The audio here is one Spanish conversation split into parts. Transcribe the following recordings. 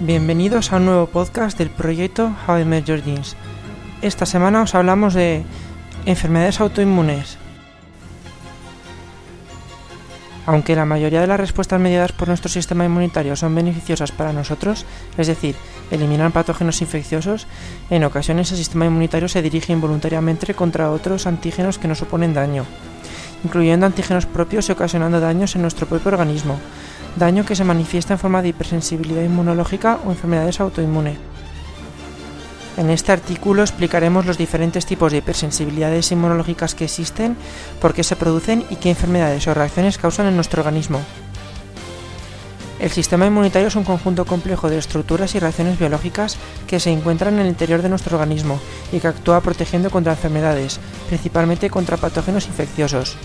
Bienvenidos a un nuevo podcast del proyecto How I Met Your Genes. Esta semana os hablamos de enfermedades autoinmunes. Aunque la mayoría de las respuestas mediadas por nuestro sistema inmunitario son beneficiosas para nosotros, es decir, eliminan patógenos infecciosos, en ocasiones el sistema inmunitario se dirige involuntariamente contra otros antígenos que nos suponen daño, incluyendo antígenos propios y ocasionando daños en nuestro propio organismo, daño que se manifiesta en forma de hipersensibilidad inmunológica o enfermedades autoinmunes. En este artículo explicaremos los diferentes tipos de hipersensibilidades inmunológicas que existen, por qué se producen y qué enfermedades o reacciones causan en nuestro organismo. El sistema inmunitario es un conjunto complejo de estructuras y reacciones biológicas que se encuentran en el interior de nuestro organismo y que actúa protegiendo contra enfermedades, principalmente contra patógenos infecciosos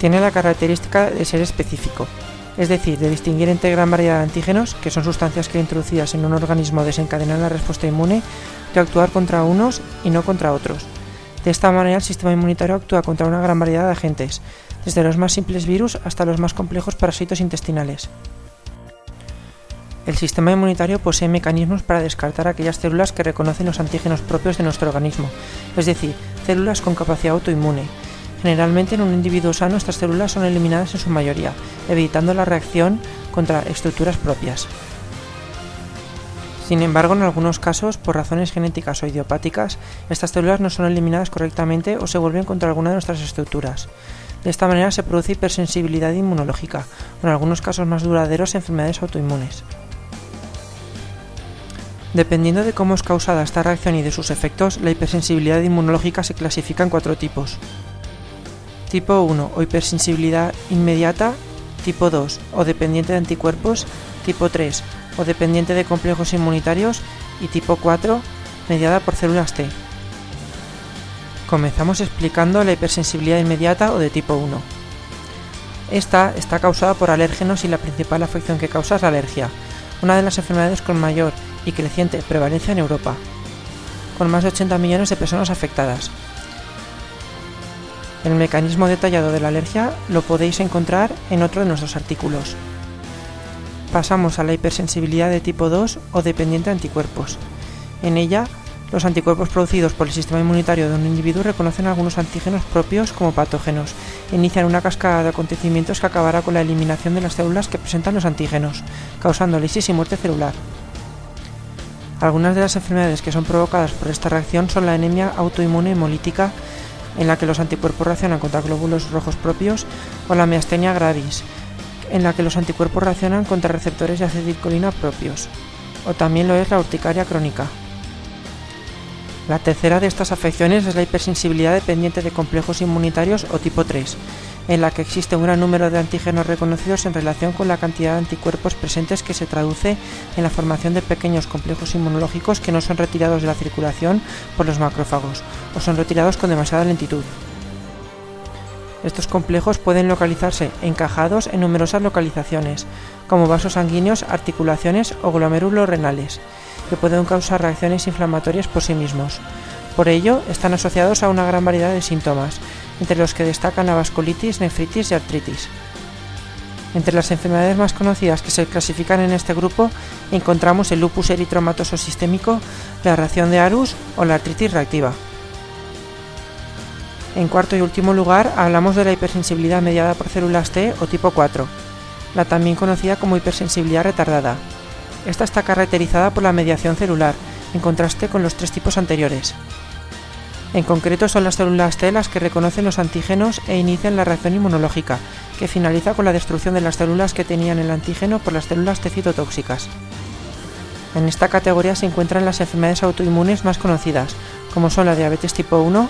tiene la característica de ser específico, es decir, de distinguir entre gran variedad de antígenos, que son sustancias que introducidas en un organismo desencadenan la respuesta inmune, de actuar contra unos y no contra otros. De esta manera el sistema inmunitario actúa contra una gran variedad de agentes, desde los más simples virus hasta los más complejos parásitos intestinales. El sistema inmunitario posee mecanismos para descartar aquellas células que reconocen los antígenos propios de nuestro organismo, es decir, células con capacidad autoinmune, Generalmente en un individuo sano estas células son eliminadas en su mayoría, evitando la reacción contra estructuras propias. Sin embargo, en algunos casos, por razones genéticas o idiopáticas, estas células no son eliminadas correctamente o se vuelven contra alguna de nuestras estructuras. De esta manera se produce hipersensibilidad inmunológica, o en algunos casos más duraderos enfermedades autoinmunes. Dependiendo de cómo es causada esta reacción y de sus efectos, la hipersensibilidad inmunológica se clasifica en cuatro tipos. Tipo 1 o hipersensibilidad inmediata. Tipo 2 o dependiente de anticuerpos. Tipo 3 o dependiente de complejos inmunitarios. Y tipo 4 mediada por células T. Comenzamos explicando la hipersensibilidad inmediata o de tipo 1. Esta está causada por alérgenos y la principal afección que causa es la alergia, una de las enfermedades con mayor y creciente prevalencia en Europa, con más de 80 millones de personas afectadas. El mecanismo detallado de la alergia lo podéis encontrar en otro de nuestros artículos. Pasamos a la hipersensibilidad de tipo 2 o dependiente de anticuerpos. En ella, los anticuerpos producidos por el sistema inmunitario de un individuo reconocen algunos antígenos propios como patógenos e inician una cascada de acontecimientos que acabará con la eliminación de las células que presentan los antígenos, causando lisis y muerte celular. Algunas de las enfermedades que son provocadas por esta reacción son la anemia autoinmune hemolítica en la que los anticuerpos reaccionan contra glóbulos rojos propios, o la miastenia gravis, en la que los anticuerpos reaccionan contra receptores de acetilcolina propios, o también lo es la urticaria crónica. La tercera de estas afecciones es la hipersensibilidad dependiente de complejos inmunitarios o tipo 3, en la que existe un gran número de antígenos reconocidos en relación con la cantidad de anticuerpos presentes que se traduce en la formación de pequeños complejos inmunológicos que no son retirados de la circulación por los macrófagos o son retirados con demasiada lentitud. Estos complejos pueden localizarse encajados en numerosas localizaciones, como vasos sanguíneos, articulaciones o glomérulos renales, que pueden causar reacciones inflamatorias por sí mismos. Por ello, están asociados a una gran variedad de síntomas, entre los que destacan la vasculitis, nefritis y artritis. Entre las enfermedades más conocidas que se clasifican en este grupo encontramos el lupus eritromatoso sistémico, la reacción de Arus o la artritis reactiva. En cuarto y último lugar hablamos de la hipersensibilidad mediada por células T o tipo 4, la también conocida como hipersensibilidad retardada. Esta está caracterizada por la mediación celular, en contraste con los tres tipos anteriores. En concreto son las células T las que reconocen los antígenos e inician la reacción inmunológica, que finaliza con la destrucción de las células que tenían el antígeno por las células T citotóxicas. En esta categoría se encuentran las enfermedades autoinmunes más conocidas, como son la diabetes tipo 1,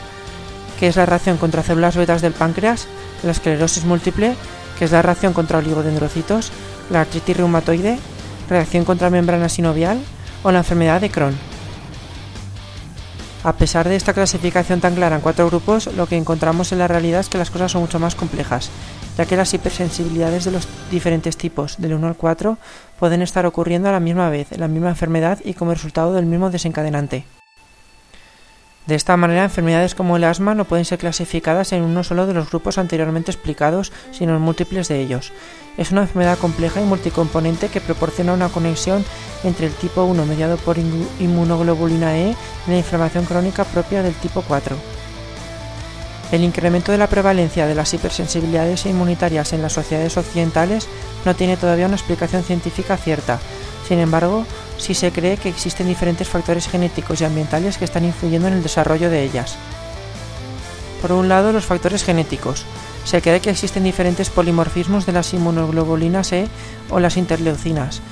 que es la reacción contra células betas del páncreas, la esclerosis múltiple, que es la reacción contra oligodendrocitos, la artritis reumatoide, reacción contra membrana sinovial o la enfermedad de Crohn. A pesar de esta clasificación tan clara en cuatro grupos, lo que encontramos en la realidad es que las cosas son mucho más complejas, ya que las hipersensibilidades de los diferentes tipos, del 1 al 4, pueden estar ocurriendo a la misma vez, en la misma enfermedad y como resultado del mismo desencadenante. De esta manera, enfermedades como el asma no pueden ser clasificadas en uno solo de los grupos anteriormente explicados, sino en múltiples de ellos. Es una enfermedad compleja y multicomponente que proporciona una conexión entre el tipo 1 mediado por inmunoglobulina E y la inflamación crónica propia del tipo 4. El incremento de la prevalencia de las hipersensibilidades inmunitarias en las sociedades occidentales no tiene todavía una explicación científica cierta. Sin embargo, sí se cree que existen diferentes factores genéticos y ambientales que están influyendo en el desarrollo de ellas. Por un lado, los factores genéticos. Se cree que existen diferentes polimorfismos de las inmunoglobulinas E o las interleucinas,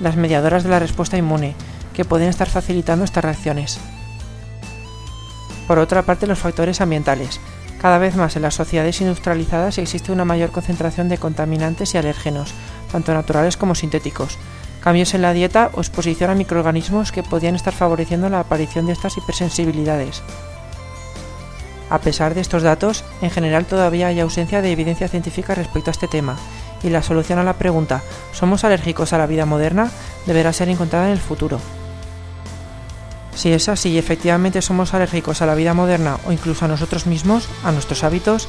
las mediadoras de la respuesta inmune, que pueden estar facilitando estas reacciones. Por otra parte, los factores ambientales. Cada vez más en las sociedades industrializadas existe una mayor concentración de contaminantes y alérgenos, tanto naturales como sintéticos, cambios en la dieta o exposición a microorganismos que podían estar favoreciendo la aparición de estas hipersensibilidades. A pesar de estos datos, en general todavía hay ausencia de evidencia científica respecto a este tema, y la solución a la pregunta ¿somos alérgicos a la vida moderna? deberá ser encontrada en el futuro. Si es así y efectivamente somos alérgicos a la vida moderna o incluso a nosotros mismos, a nuestros hábitos,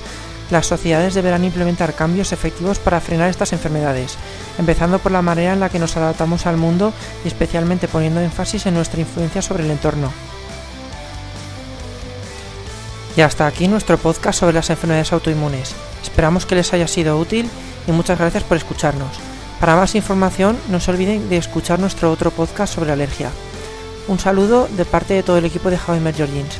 las sociedades deberán implementar cambios efectivos para frenar estas enfermedades, empezando por la manera en la que nos adaptamos al mundo y especialmente poniendo énfasis en nuestra influencia sobre el entorno. Y hasta aquí nuestro podcast sobre las enfermedades autoinmunes. Esperamos que les haya sido útil y muchas gracias por escucharnos. Para más información no se olviden de escuchar nuestro otro podcast sobre alergia. Un saludo de parte de todo el equipo de How Jeans.